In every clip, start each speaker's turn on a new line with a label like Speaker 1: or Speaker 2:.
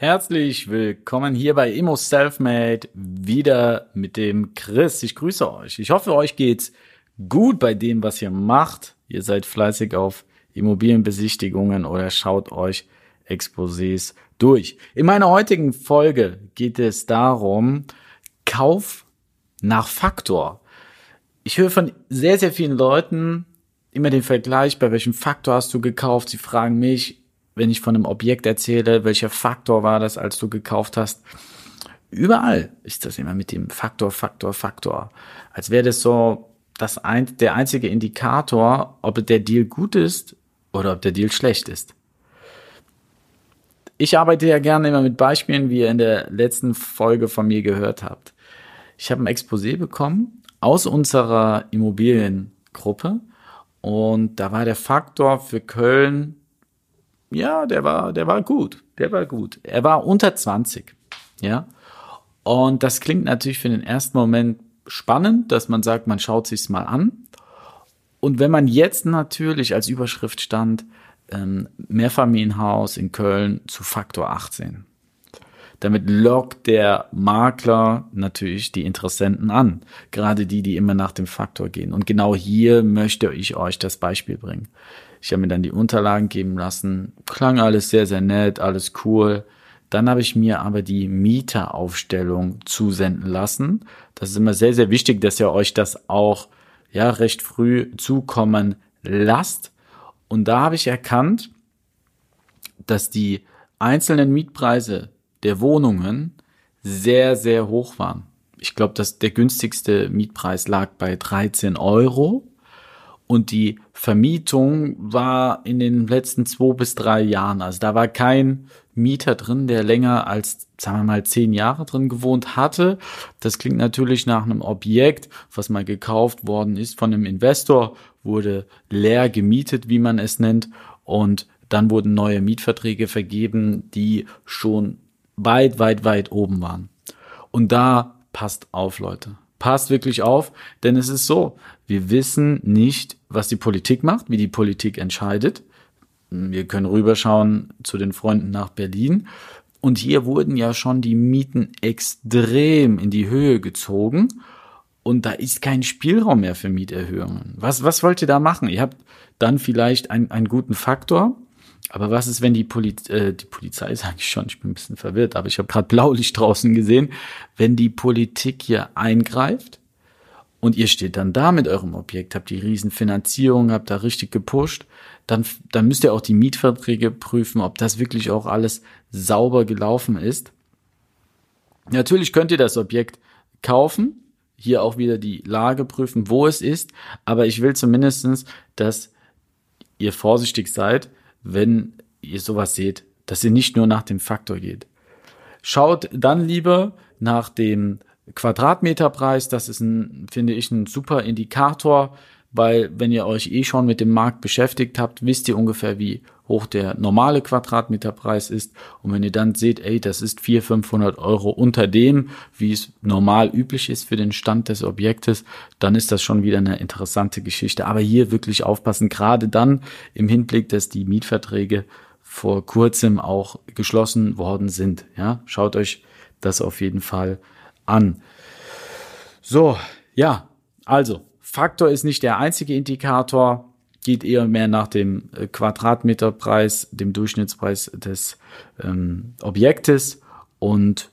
Speaker 1: Herzlich willkommen hier bei Immo Selfmade, wieder mit dem Chris. Ich grüße euch. Ich hoffe, euch geht's gut bei dem, was ihr macht. Ihr seid fleißig auf Immobilienbesichtigungen oder schaut euch Exposés durch. In meiner heutigen Folge geht es darum, Kauf nach Faktor. Ich höre von sehr, sehr vielen Leuten immer den Vergleich, bei welchem Faktor hast du gekauft? Sie fragen mich, wenn ich von einem Objekt erzähle, welcher Faktor war das, als du gekauft hast. Überall ist das immer mit dem Faktor, Faktor, Faktor. Als wäre das so das ein, der einzige Indikator, ob der Deal gut ist oder ob der Deal schlecht ist. Ich arbeite ja gerne immer mit Beispielen, wie ihr in der letzten Folge von mir gehört habt. Ich habe ein Exposé bekommen aus unserer Immobiliengruppe und da war der Faktor für Köln ja, der war, der war gut. Der war gut. Er war unter 20. Ja. Und das klingt natürlich für den ersten Moment spannend, dass man sagt, man schaut sich's mal an. Und wenn man jetzt natürlich als Überschrift stand, ähm, Mehrfamilienhaus in Köln zu Faktor 18. Damit lockt der Makler natürlich die Interessenten an. Gerade die, die immer nach dem Faktor gehen. Und genau hier möchte ich euch das Beispiel bringen. Ich habe mir dann die Unterlagen geben lassen. Klang alles sehr, sehr nett, alles cool. Dann habe ich mir aber die Mieteraufstellung zusenden lassen. Das ist immer sehr, sehr wichtig, dass ihr euch das auch ja recht früh zukommen lasst. Und da habe ich erkannt, dass die einzelnen Mietpreise der Wohnungen sehr, sehr hoch waren. Ich glaube, dass der günstigste Mietpreis lag bei 13 Euro und die Vermietung war in den letzten zwei bis drei Jahren. Also da war kein Mieter drin, der länger als, sagen wir mal, zehn Jahre drin gewohnt hatte. Das klingt natürlich nach einem Objekt, was mal gekauft worden ist von einem Investor, wurde leer gemietet, wie man es nennt. Und dann wurden neue Mietverträge vergeben, die schon weit, weit, weit oben waren. Und da passt auf, Leute passt wirklich auf, denn es ist so, wir wissen nicht, was die Politik macht, wie die Politik entscheidet. Wir können rüberschauen zu den Freunden nach Berlin. Und hier wurden ja schon die Mieten extrem in die Höhe gezogen. Und da ist kein Spielraum mehr für Mieterhöhungen. Was, was wollt ihr da machen? Ihr habt dann vielleicht ein, einen guten Faktor, aber was ist, wenn die, Poliz äh, die Polizei, sage ich schon, ich bin ein bisschen verwirrt, aber ich habe gerade Blaulicht draußen gesehen, wenn die Politik hier eingreift und ihr steht dann da mit eurem Objekt, habt die Riesenfinanzierung, habt da richtig gepusht, dann, dann müsst ihr auch die Mietverträge prüfen, ob das wirklich auch alles sauber gelaufen ist. Natürlich könnt ihr das Objekt kaufen, hier auch wieder die Lage prüfen, wo es ist, aber ich will zumindestens, dass ihr vorsichtig seid, wenn ihr sowas seht, dass ihr nicht nur nach dem Faktor geht. Schaut dann lieber nach dem Quadratmeterpreis. Das ist ein, finde ich, ein super Indikator, weil wenn ihr euch eh schon mit dem Markt beschäftigt habt, wisst ihr ungefähr, wie hoch der normale Quadratmeterpreis ist. Und wenn ihr dann seht, ey, das ist 400, 500 Euro unter dem, wie es normal üblich ist für den Stand des Objektes, dann ist das schon wieder eine interessante Geschichte. Aber hier wirklich aufpassen, gerade dann im Hinblick, dass die Mietverträge vor kurzem auch geschlossen worden sind. Ja, schaut euch das auf jeden Fall an. So, ja, also Faktor ist nicht der einzige Indikator, geht eher mehr nach dem äh, Quadratmeterpreis, dem Durchschnittspreis des ähm, Objektes und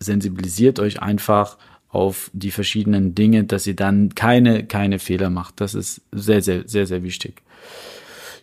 Speaker 1: sensibilisiert euch einfach auf die verschiedenen Dinge, dass ihr dann keine, keine Fehler macht. Das ist sehr, sehr, sehr, sehr wichtig.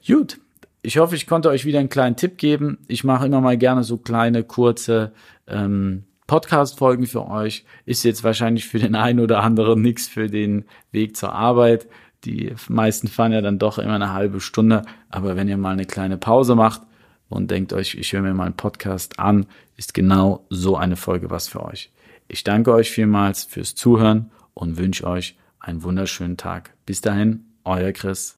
Speaker 1: Gut. Ich hoffe, ich konnte euch wieder einen kleinen Tipp geben. Ich mache immer mal gerne so kleine, kurze ähm, Podcast-Folgen für euch. Ist jetzt wahrscheinlich für den einen oder anderen nichts für den Weg zur Arbeit. Die meisten fahren ja dann doch immer eine halbe Stunde. Aber wenn ihr mal eine kleine Pause macht, und denkt euch, ich höre mir mal einen Podcast an, ist genau so eine Folge was für euch. Ich danke euch vielmals fürs Zuhören und wünsche euch einen wunderschönen Tag. Bis dahin, euer Chris.